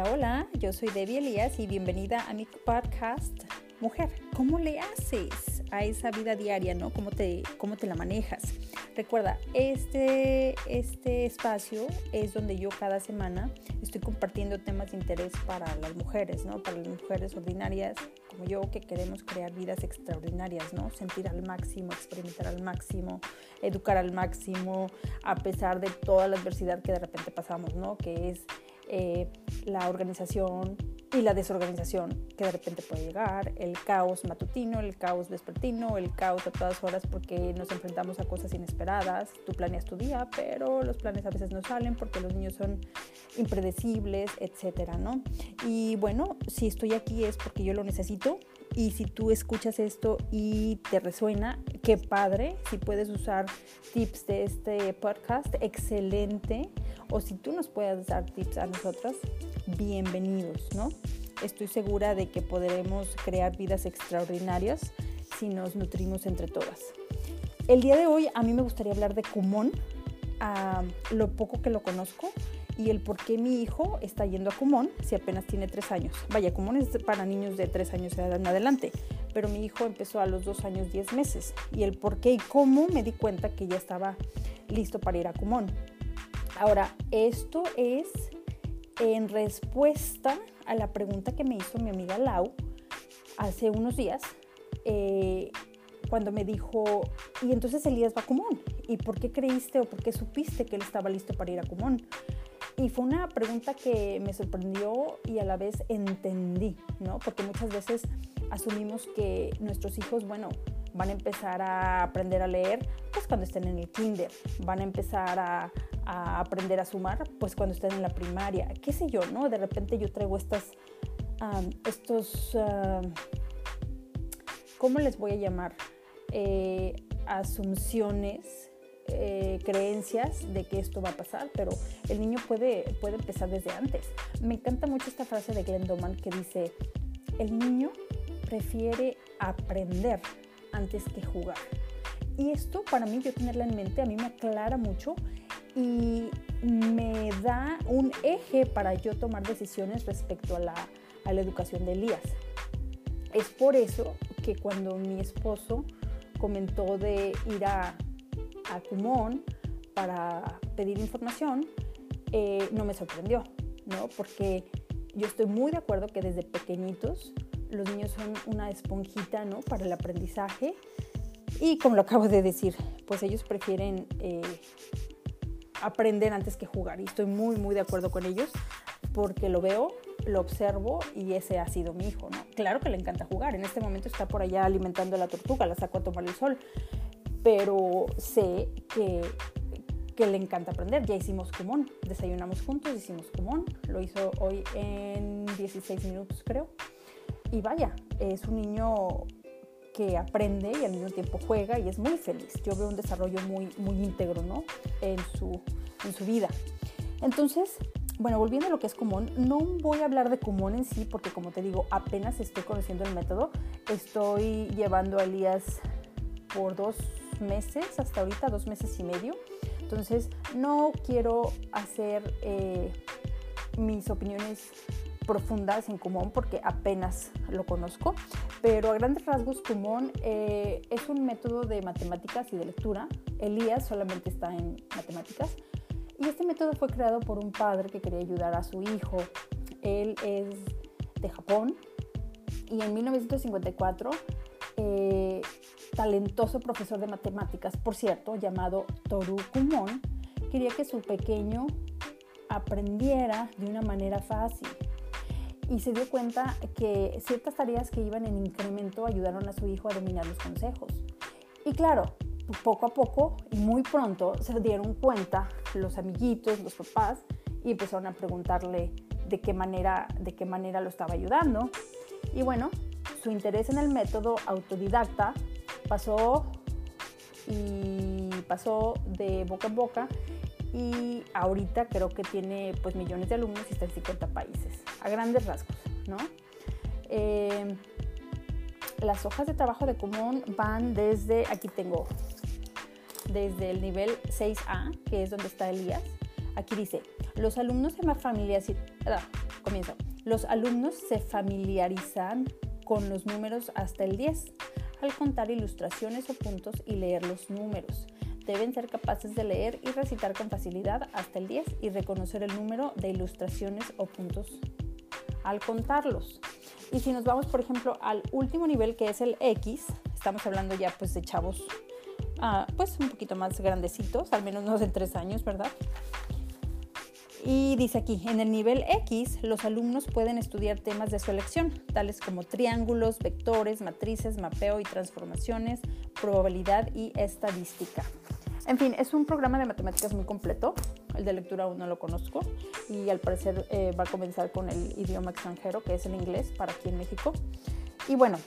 Hola, hola, yo soy Debbie Elías y bienvenida a mi podcast Mujer. ¿Cómo le haces a esa vida diaria, no? ¿Cómo te, cómo te la manejas? Recuerda, este, este espacio es donde yo cada semana estoy compartiendo temas de interés para las mujeres, ¿no? Para las mujeres ordinarias como yo que queremos crear vidas extraordinarias, ¿no? Sentir al máximo, experimentar al máximo, educar al máximo, a pesar de toda la adversidad que de repente pasamos, ¿no? Que es eh, la organización y la desorganización que de repente puede llegar, el caos matutino, el caos vespertino, el caos a todas horas porque nos enfrentamos a cosas inesperadas. Tú planeas tu día, pero los planes a veces no salen porque los niños son impredecibles, etcétera, ¿no? Y bueno, si estoy aquí es porque yo lo necesito y si tú escuchas esto y te resuena, qué padre, si puedes usar tips de este podcast, excelente o si tú nos puedes dar tips a nosotras, bienvenidos, ¿no? Estoy segura de que podremos crear vidas extraordinarias si nos nutrimos entre todas. El día de hoy a mí me gustaría hablar de Kumon, a lo poco que lo conozco y el por qué mi hijo está yendo a Kumon si apenas tiene tres años. Vaya, Kumon es para niños de tres años en adelante, pero mi hijo empezó a los dos años diez meses y el por qué y cómo me di cuenta que ya estaba listo para ir a Kumon. Ahora, esto es en respuesta a la pregunta que me hizo mi amiga Lau hace unos días, eh, cuando me dijo, y entonces Elías va a Cumón, ¿y por qué creíste o por qué supiste que él estaba listo para ir a Cumón? Y fue una pregunta que me sorprendió y a la vez entendí, ¿no? Porque muchas veces asumimos que nuestros hijos, bueno, van a empezar a aprender a leer pues cuando estén en el kinder, van a empezar a, aprender a sumar pues cuando estén en la primaria, qué sé yo, ¿no? De repente yo traigo estas, estos, ¿cómo les voy a llamar? Eh, asunciones, eh, creencias de que esto va a pasar, pero el niño puede, puede empezar desde antes. Me encanta mucho esta frase de Glenn Doman que dice, el niño prefiere aprender antes que jugar. Y esto para mí, yo tenerla en mente, a mí me aclara mucho y me da un eje para yo tomar decisiones respecto a la, a la educación de Elías. Es por eso que cuando mi esposo comentó de ir a, a Cumón para pedir información, eh, no me sorprendió, ¿no? Porque yo estoy muy de acuerdo que desde pequeñitos los niños son una esponjita, ¿no? Para el aprendizaje. Y como lo acabo de decir, pues ellos prefieren eh, aprender antes que jugar. Y estoy muy, muy de acuerdo con ellos porque lo veo, lo observo y ese ha sido mi hijo, ¿no? Claro que le encanta jugar. En este momento está por allá alimentando a la tortuga, la saco a tomar el sol. Pero sé que, que le encanta aprender. Ya hicimos común, desayunamos juntos, hicimos común. Lo hizo hoy en 16 minutos, creo. Y vaya, es un niño que aprende y al mismo tiempo juega y es muy feliz. Yo veo un desarrollo muy, muy íntegro ¿no? en, su, en su vida. Entonces, bueno, volviendo a lo que es común, no voy a hablar de común en sí porque como te digo, apenas estoy conociendo el método. Estoy llevando a Elías por dos meses, hasta ahorita dos meses y medio. Entonces, no quiero hacer eh, mis opiniones profundas en Kumon porque apenas lo conozco, pero a grandes rasgos Kumon eh, es un método de matemáticas y de lectura. Elías solamente está en matemáticas y este método fue creado por un padre que quería ayudar a su hijo. Él es de Japón y en 1954 eh, talentoso profesor de matemáticas, por cierto, llamado Toru Kumon, quería que su pequeño aprendiera de una manera fácil y se dio cuenta que ciertas tareas que iban en incremento ayudaron a su hijo a dominar los consejos. Y claro, poco a poco y muy pronto se dieron cuenta los amiguitos, los papás, y empezaron a preguntarle de qué manera, de qué manera lo estaba ayudando. Y bueno, su interés en el método autodidacta pasó y pasó de boca en boca y ahorita creo que tiene pues millones de alumnos y está en 50 países, a grandes rasgos, ¿no? Eh, las hojas de trabajo de común van desde, aquí tengo, desde el nivel 6A, que es donde está Elías, Aquí dice, los alumnos ah, comienzo, los alumnos se familiarizan con los números hasta el 10 al contar ilustraciones o puntos y leer los números. Deben ser capaces de leer y recitar con facilidad hasta el 10 y reconocer el número de ilustraciones o puntos al contarlos. Y si nos vamos, por ejemplo, al último nivel que es el X, estamos hablando ya pues de chavos ah, pues un poquito más grandecitos, al menos no de tres años, ¿verdad? Y dice aquí, en el nivel X, los alumnos pueden estudiar temas de su elección, tales como triángulos, vectores, matrices, mapeo y transformaciones, probabilidad y estadística. En fin, es un programa de matemáticas muy completo. El de lectura aún no lo conozco y al parecer eh, va a comenzar con el idioma extranjero, que es el inglés, para aquí en México. Y bueno,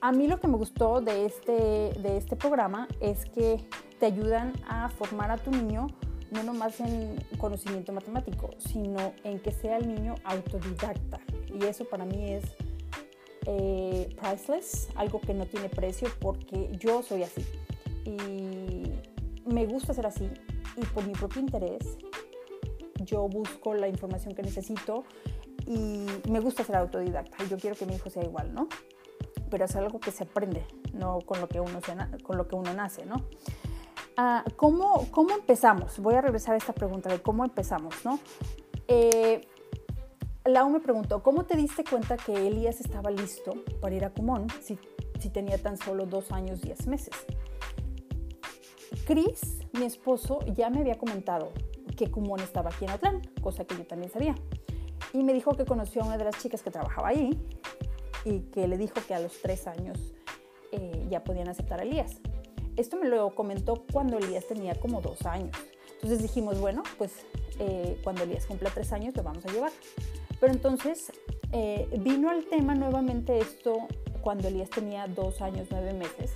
a mí lo que me gustó de este, de este programa es que te ayudan a formar a tu niño no nomás en conocimiento matemático, sino en que sea el niño autodidacta. Y eso para mí es eh, priceless, algo que no tiene precio porque yo soy así. Y me gusta ser así y por mi propio interés yo busco la información que necesito y me gusta ser autodidacta y yo quiero que mi hijo sea igual, ¿no? Pero es algo que se aprende, no con lo que uno, con lo que uno nace, ¿no? Ah, ¿cómo, ¿cómo, empezamos? Voy a regresar a esta pregunta de cómo empezamos, ¿no? Eh, Lau me preguntó, ¿cómo te diste cuenta que Elías estaba listo para ir a Cumón si, si tenía tan solo dos años, diez meses? Chris, mi esposo, ya me había comentado que Cumón estaba aquí en Atlán, cosa que yo también sabía. Y me dijo que conoció a una de las chicas que trabajaba ahí y que le dijo que a los tres años eh, ya podían aceptar a Elías. Esto me lo comentó cuando Elías tenía como dos años. Entonces dijimos, bueno, pues eh, cuando Elías cumpla tres años lo vamos a llevar. Pero entonces eh, vino al tema nuevamente esto cuando Elías tenía dos años, nueve meses.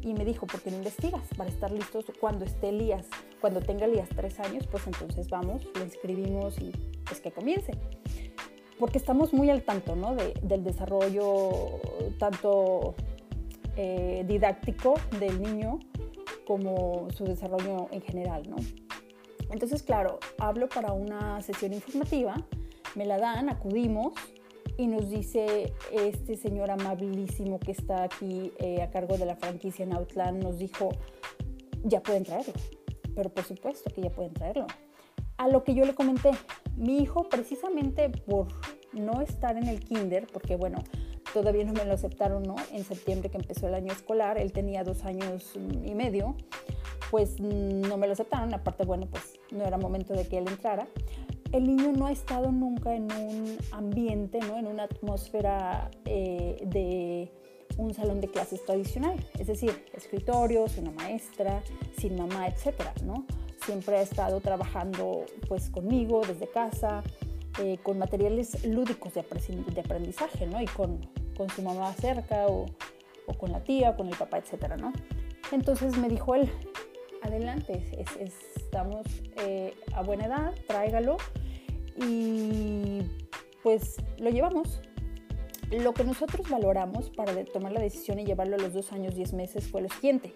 Y me dijo, ¿por qué no investigas? Para estar listos cuando esté Elías, cuando tenga Elías tres años, pues entonces vamos, lo inscribimos y pues que comience. Porque estamos muy al tanto, ¿no? del desarrollo tanto eh, didáctico del niño como su desarrollo en general, ¿no? Entonces, claro, hablo para una sesión informativa, me la dan, acudimos y nos dice este señor amabilísimo que está aquí eh, a cargo de la franquicia en Outland, nos dijo, ya pueden traerlo, pero por supuesto que ya pueden traerlo. A lo que yo le comenté, mi hijo precisamente por no estar en el kinder, porque bueno, todavía no me lo aceptaron, ¿no? En septiembre que empezó el año escolar, él tenía dos años y medio, pues no me lo aceptaron, aparte, bueno, pues no era momento de que él entrara. El niño no ha estado nunca en un ambiente, ¿no? En una atmósfera eh, de un salón de clases tradicional, es decir, escritorios, una maestra, sin mamá, etcétera, ¿no? Siempre ha estado trabajando pues conmigo desde casa, eh, con materiales lúdicos de aprendizaje, ¿no? Y con, con su mamá cerca o, o, con la tía, con el papá, etcétera, ¿no? Entonces me dijo él, adelante, estamos eh, a buena edad, tráigalo y pues lo llevamos. Lo que nosotros valoramos para tomar la decisión y llevarlo a los dos años, diez meses fue lo siguiente.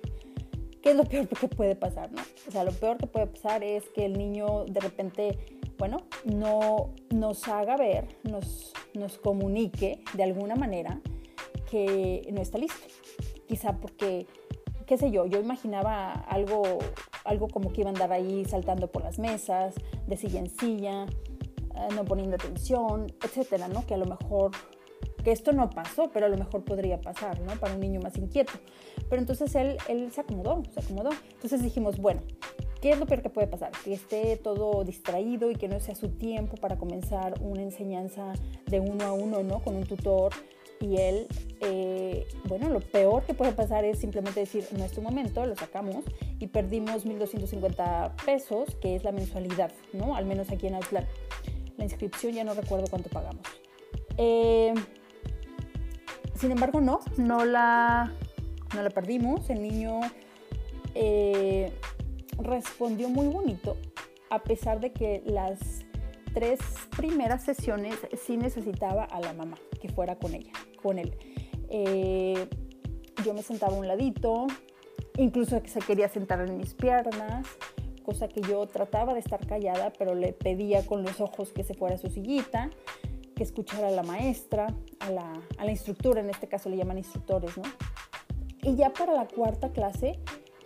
¿Qué es lo peor que puede pasar? No? O sea, lo peor que puede pasar es que el niño de repente bueno, no nos haga ver, nos, nos comunique de alguna manera que no está listo. Quizá porque, qué sé yo, yo imaginaba algo, algo como que iba a andar ahí saltando por las mesas, de silla en silla, eh, no poniendo atención, etcétera, ¿no? Que a lo mejor, que esto no pasó, pero a lo mejor podría pasar, ¿no? Para un niño más inquieto. Pero entonces él, él se acomodó, se acomodó. Entonces dijimos, bueno, ¿Qué es lo peor que puede pasar? Que esté todo distraído y que no sea su tiempo para comenzar una enseñanza de uno a uno, ¿no? Con un tutor y él, eh, bueno, lo peor que puede pasar es simplemente decir, no es tu momento, lo sacamos y perdimos 1.250 pesos, que es la mensualidad, ¿no? Al menos aquí en Outland. La inscripción ya no recuerdo cuánto pagamos. Eh, sin embargo, no, no la, no la perdimos. El niño eh, respondió muy bonito, a pesar de que las tres primeras sesiones sí necesitaba a la mamá que fuera con ella, con él. Eh, yo me sentaba a un ladito, incluso que se quería sentar en mis piernas, cosa que yo trataba de estar callada, pero le pedía con los ojos que se fuera a su sillita, que escuchara a la maestra, a la, a la instructora, en este caso le llaman instructores, ¿no? Y ya para la cuarta clase,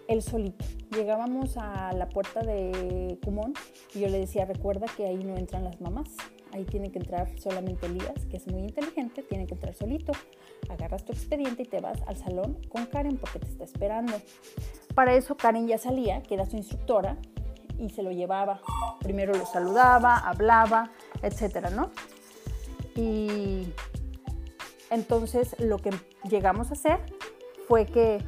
él solito. Llegábamos a la puerta de Cumón y yo le decía, recuerda que ahí no entran las mamás, ahí tiene que entrar solamente Elías, que es muy inteligente, tiene que entrar solito. Agarras tu expediente y te vas al salón con Karen porque te está esperando. Para eso Karen ya salía, que era su instructora, y se lo llevaba. Primero lo saludaba, hablaba, etcétera, ¿no? Y entonces lo que llegamos a hacer fue que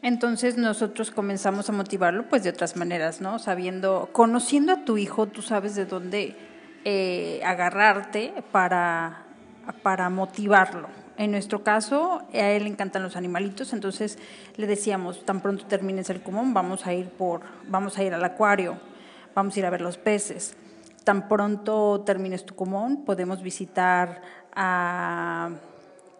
Entonces nosotros comenzamos a motivarlo pues de otras maneras, ¿no? Sabiendo, conociendo a tu hijo, tú sabes de dónde eh, agarrarte para, para motivarlo. En nuestro caso, a él le encantan los animalitos, entonces le decíamos, tan pronto termines el común, vamos a ir por, vamos a ir al acuario, vamos a ir a ver los peces. Tan pronto termines tu común, podemos visitar a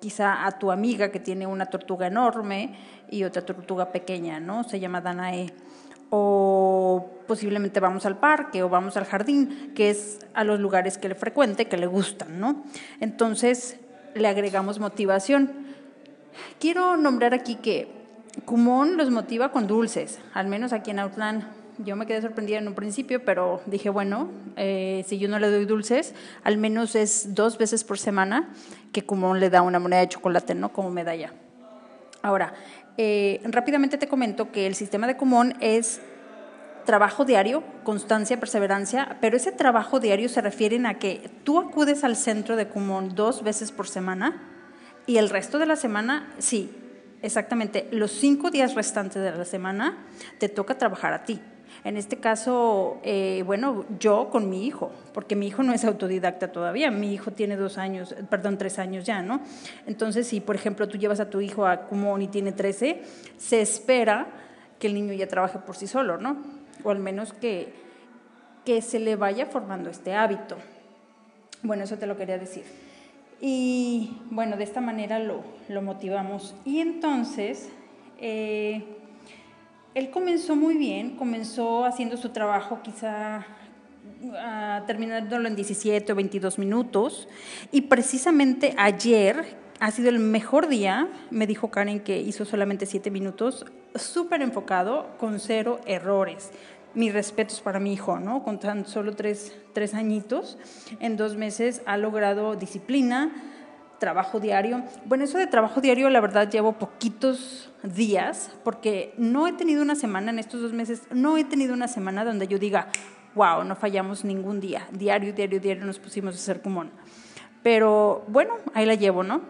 quizá a tu amiga que tiene una tortuga enorme y otra tortuga pequeña, ¿no? Se llama Danae. O posiblemente vamos al parque o vamos al jardín, que es a los lugares que le frecuente, que le gustan, ¿no? Entonces, le agregamos motivación. Quiero nombrar aquí que Kumon los motiva con dulces, al menos aquí en Outland. Yo me quedé sorprendida en un principio, pero dije, bueno, eh, si yo no le doy dulces, al menos es dos veces por semana que Kumon le da una moneda de chocolate, ¿no? Como medalla. Ahora, eh, rápidamente te comento que el sistema de Kumon es trabajo diario, constancia, perseverancia, pero ese trabajo diario se refiere a que tú acudes al centro de Kumon dos veces por semana y el resto de la semana, sí, exactamente, los cinco días restantes de la semana te toca trabajar a ti. En este caso, eh, bueno, yo con mi hijo, porque mi hijo no es autodidacta todavía, mi hijo tiene dos años, perdón, tres años ya, ¿no? Entonces, si por ejemplo tú llevas a tu hijo a Kumon y tiene 13, se espera que el niño ya trabaje por sí solo, ¿no? O al menos que, que se le vaya formando este hábito. Bueno, eso te lo quería decir. Y bueno, de esta manera lo, lo motivamos. Y entonces, eh, él comenzó muy bien, comenzó haciendo su trabajo quizá uh, terminándolo en 17 o 22 minutos. Y precisamente ayer ha sido el mejor día, me dijo Karen que hizo solamente 7 minutos, súper enfocado, con cero errores mis respetos para mi hijo, ¿no? Con tan solo tres, tres añitos, en dos meses ha logrado disciplina, trabajo diario. Bueno, eso de trabajo diario, la verdad, llevo poquitos días, porque no he tenido una semana en estos dos meses, no he tenido una semana donde yo diga, wow, no fallamos ningún día. Diario, diario, diario nos pusimos a hacer común. Pero bueno, ahí la llevo, ¿no?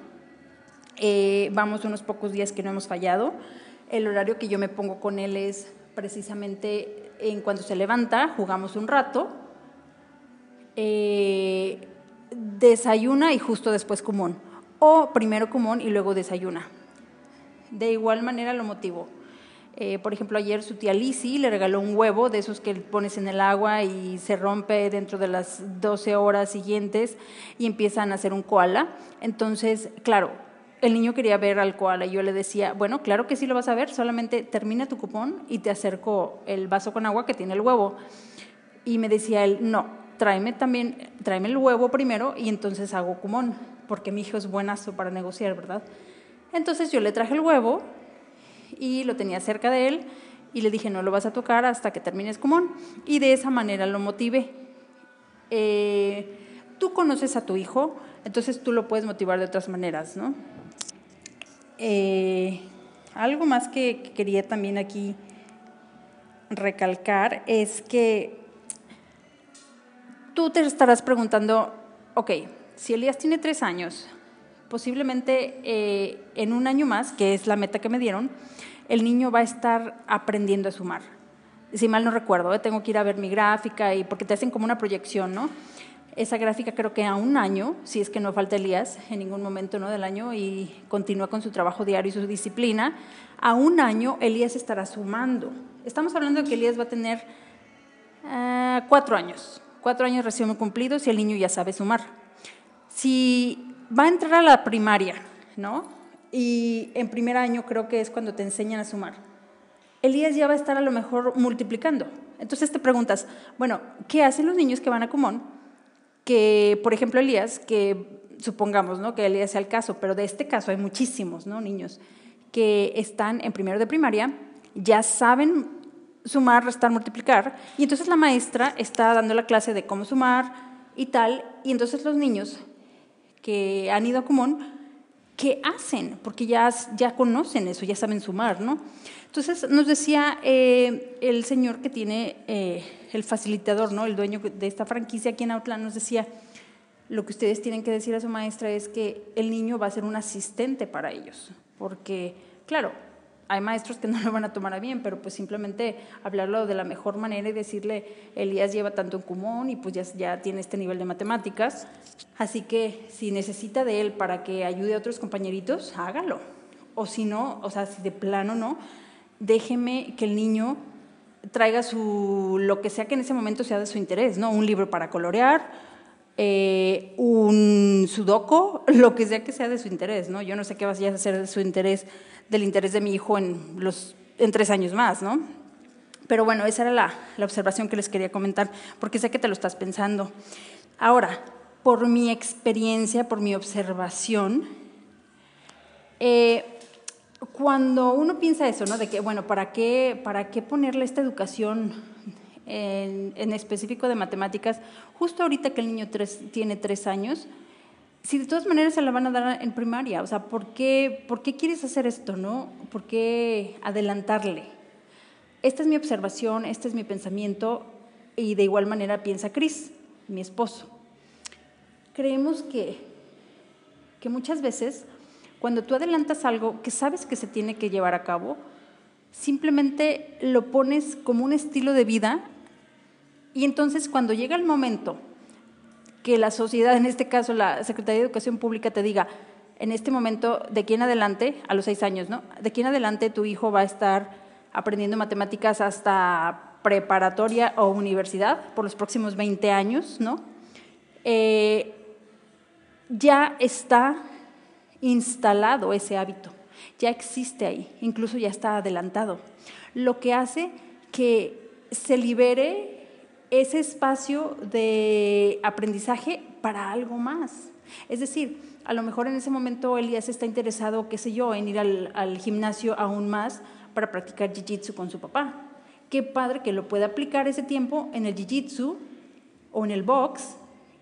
Eh, vamos unos pocos días que no hemos fallado. El horario que yo me pongo con él es precisamente en cuanto se levanta, jugamos un rato, eh, desayuna y justo después común, o primero común y luego desayuna. De igual manera lo motivo. Eh, por ejemplo, ayer su tía Lizzie le regaló un huevo de esos que pones en el agua y se rompe dentro de las 12 horas siguientes y empiezan a hacer un koala. Entonces, claro, el niño quería ver al koala y yo le decía, bueno, claro que sí lo vas a ver, solamente termina tu cupón y te acerco el vaso con agua que tiene el huevo. Y me decía él, no, tráeme también, tráeme el huevo primero y entonces hago cupón, porque mi hijo es buenazo para negociar, ¿verdad? Entonces yo le traje el huevo y lo tenía cerca de él y le dije, no lo vas a tocar hasta que termines cupón. Y de esa manera lo motivé. Eh, tú conoces a tu hijo, entonces tú lo puedes motivar de otras maneras, ¿no? Eh, algo más que, quería también aquí recalcar es que tú te estarás preguntando, ok, si Elías tiene tres años, posiblemente eh, en un año más, que es la meta que me dieron, el niño va a estar aprendiendo a sumar. Si mal no recuerdo, ¿eh? tengo que ir a ver mi gráfica y porque te hacen como una proyección, ¿no? Esa gráfica creo que a un año, si es que no falta Elías en ningún momento ¿no? del año y continúa con su trabajo diario y su disciplina, a un año Elías estará sumando. Estamos hablando de que Elías va a tener ah, cuatro años, cuatro años recién cumplidos y el niño ya sabe sumar. Si va a entrar a la primaria, ¿no? Y en primer año creo que es cuando te enseñan a sumar. Elías ya va a estar a lo mejor multiplicando. Entonces te preguntas, bueno, ¿qué hacen los niños que van a común? Que, por ejemplo, Elías, que supongamos ¿no? que Elías sea el caso, pero de este caso hay muchísimos ¿no? niños que están en primero de primaria, ya saben sumar, restar, multiplicar, y entonces la maestra está dando la clase de cómo sumar y tal, y entonces los niños que han ido a común, ¿qué hacen? Porque ya, ya conocen eso, ya saben sumar, ¿no? Entonces nos decía eh, el señor que tiene eh, el facilitador, ¿no? el dueño de esta franquicia aquí en Outland, nos decía, lo que ustedes tienen que decir a su maestra es que el niño va a ser un asistente para ellos, porque, claro, hay maestros que no lo van a tomar a bien, pero pues simplemente hablarlo de la mejor manera y decirle, Elías lleva tanto en común y pues ya, ya tiene este nivel de matemáticas, así que si necesita de él para que ayude a otros compañeritos, hágalo. O si no, o sea, si de plano no, déjeme que el niño traiga su, lo que sea que en ese momento sea de su interés, ¿no? Un libro para colorear, eh, un sudoku, lo que sea que sea de su interés, ¿no? Yo no sé qué va a ser de su interés, del interés de mi hijo en, los, en tres años más, ¿no? Pero bueno, esa era la, la observación que les quería comentar, porque sé que te lo estás pensando. Ahora, por mi experiencia, por mi observación, eh, cuando uno piensa eso, ¿no? De que, bueno, ¿para qué, para qué ponerle esta educación en, específico de matemáticas justo ahorita que el niño tiene tres años? Si de todas maneras se la van a dar en primaria, o sea, ¿por qué, ¿por qué quieres hacer esto, no? ¿Por qué adelantarle? Esta es mi observación, este es mi pensamiento y de igual manera piensa Chris, mi esposo. Creemos que, que muchas veces cuando tú adelantas algo que sabes que se tiene que llevar a cabo, simplemente lo pones como un estilo de vida y entonces cuando llega el momento que la sociedad, en este caso la Secretaría de Educación Pública, te diga, en este momento, de aquí en adelante, a los seis años, ¿no? De aquí en adelante tu hijo va a estar aprendiendo matemáticas hasta preparatoria o universidad por los próximos 20 años, ¿no? Eh, ya está instalado ese hábito, ya existe ahí, incluso ya está adelantado, lo que hace que se libere ese espacio de aprendizaje para algo más. Es decir, a lo mejor en ese momento Elías está interesado, qué sé yo, en ir al, gimnasio aún más para practicar jiu-jitsu con su papá. Qué padre que lo pueda aplicar ese tiempo en el jiu-jitsu o en el box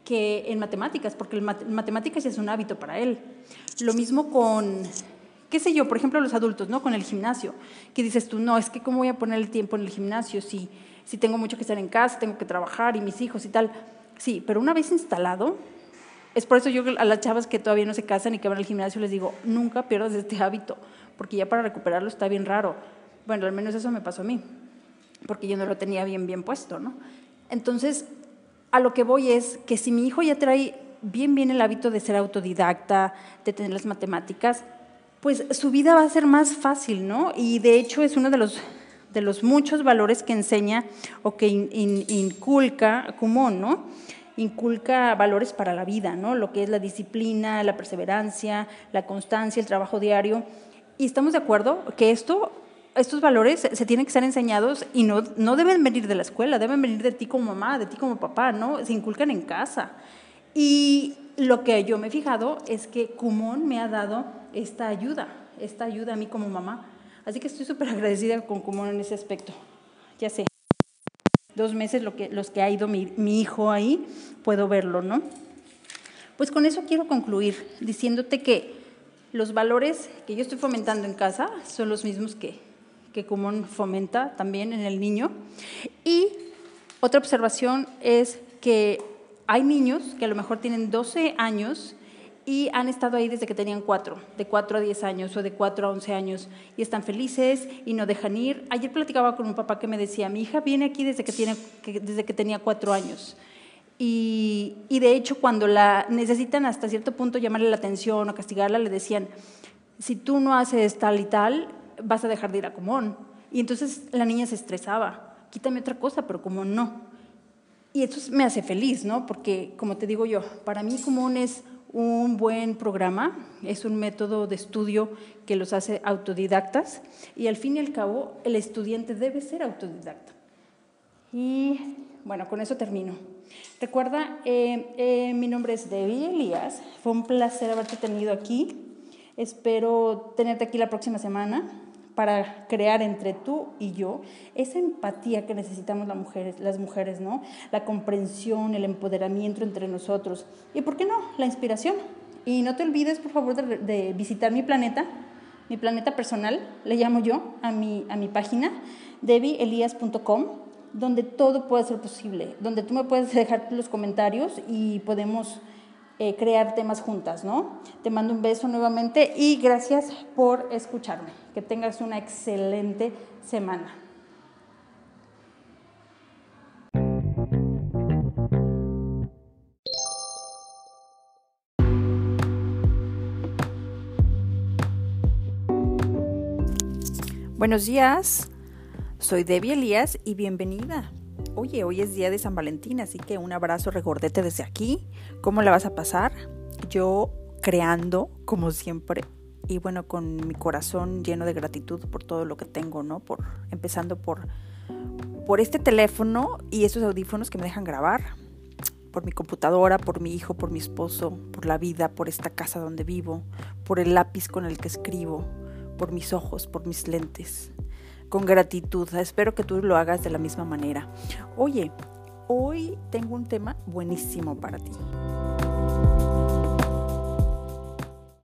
que en matemáticas, porque el matemáticas es un hábito para él. Lo mismo con, qué sé yo, por ejemplo, los adultos, ¿no? Con el gimnasio, que dices tú, no, es que cómo voy a poner el tiempo en el gimnasio si, si tengo mucho que estar en casa, tengo que trabajar y mis hijos y tal. Sí, pero una vez instalado, es por eso yo a las chavas que todavía no se casan y que van al gimnasio les digo, nunca pierdas este hábito, porque ya para recuperarlo está bien raro. Bueno, al menos eso me pasó a mí, porque yo no lo tenía bien, bien puesto, ¿no? Entonces, a lo que voy es que si mi hijo ya trae bien, bien el hábito de ser autodidacta, de tener las matemáticas, pues su vida va a ser más fácil, ¿no? Y de hecho es uno de los, de los muchos valores que enseña o que inculca Kumon, ¿no? Inculca valores para la vida, ¿no? Lo que es la disciplina, la perseverancia, la constancia, el trabajo diario. Y estamos de acuerdo que esto estos valores se tienen que ser enseñados y no, no deben venir de la escuela, deben venir de ti como mamá, de ti como papá, ¿no? Se inculcan en casa. Y lo que yo me he fijado es que Kumon me ha dado esta ayuda, esta ayuda a mí como mamá. Así que estoy súper agradecida con Kumon en ese aspecto. Ya sé, dos meses lo que, los que ha ido mi, mi hijo ahí, puedo verlo, ¿no? Pues con eso quiero concluir diciéndote que los valores que yo estoy fomentando en casa son los mismos que, que Kumon fomenta también en el niño. Y otra observación es que hay niños que a lo mejor tienen 12 años y han estado ahí desde que tenían 4, de 4 a 10 años o de 4 a 11 años y están felices y no dejan ir. Ayer platicaba con un papá que me decía, mi hija viene aquí desde que, tiene, desde que tenía 4 años Y, y, de hecho cuando la necesitan hasta cierto punto llamarle la atención o castigarla, le decían, si tú no haces tal y tal, vas a dejar de ir a común. Y entonces la niña se estresaba, quítame otra cosa, pero como no. Y eso me hace feliz, ¿no? Porque, como te digo yo, para mí común es un buen programa, es un método de estudio que los hace autodidactas y al fin y al cabo el estudiante debe ser autodidacta. Y bueno, con eso termino. Recuerda, eh, eh, mi nombre es Debbie Elías, fue un placer haberte tenido aquí. Espero tenerte aquí la próxima semana para crear entre tú y yo esa empatía que necesitamos las mujeres, las mujeres, ¿no? La comprensión, el empoderamiento entre nosotros y, ¿por qué no?, la inspiración. Y no te olvides, por favor, de, visitar mi planeta, mi planeta personal, le llamo yo, a mi, a mi página, debielias.com, donde todo puede ser posible, donde tú me puedes dejar los comentarios y podemos eh, crear temas juntas, ¿no? Te mando un beso nuevamente y gracias por escucharme. Que tengas una excelente semana. Buenos días, soy Debbie Elías y bienvenida Oye, hoy es día de San Valentín, así que un abrazo regordete desde aquí. ¿Cómo la vas a pasar? Yo creando, como siempre, y bueno, con mi corazón lleno de gratitud por todo lo que tengo, ¿no? Por empezando por por este teléfono y estos audífonos que me dejan grabar, por mi computadora, por mi hijo, por mi esposo, por la vida, por esta casa donde vivo, por el lápiz con el que escribo, por mis ojos, por mis lentes con gratitud. Espero que tú lo hagas de la misma manera. Oye, hoy tengo un tema buenísimo para ti.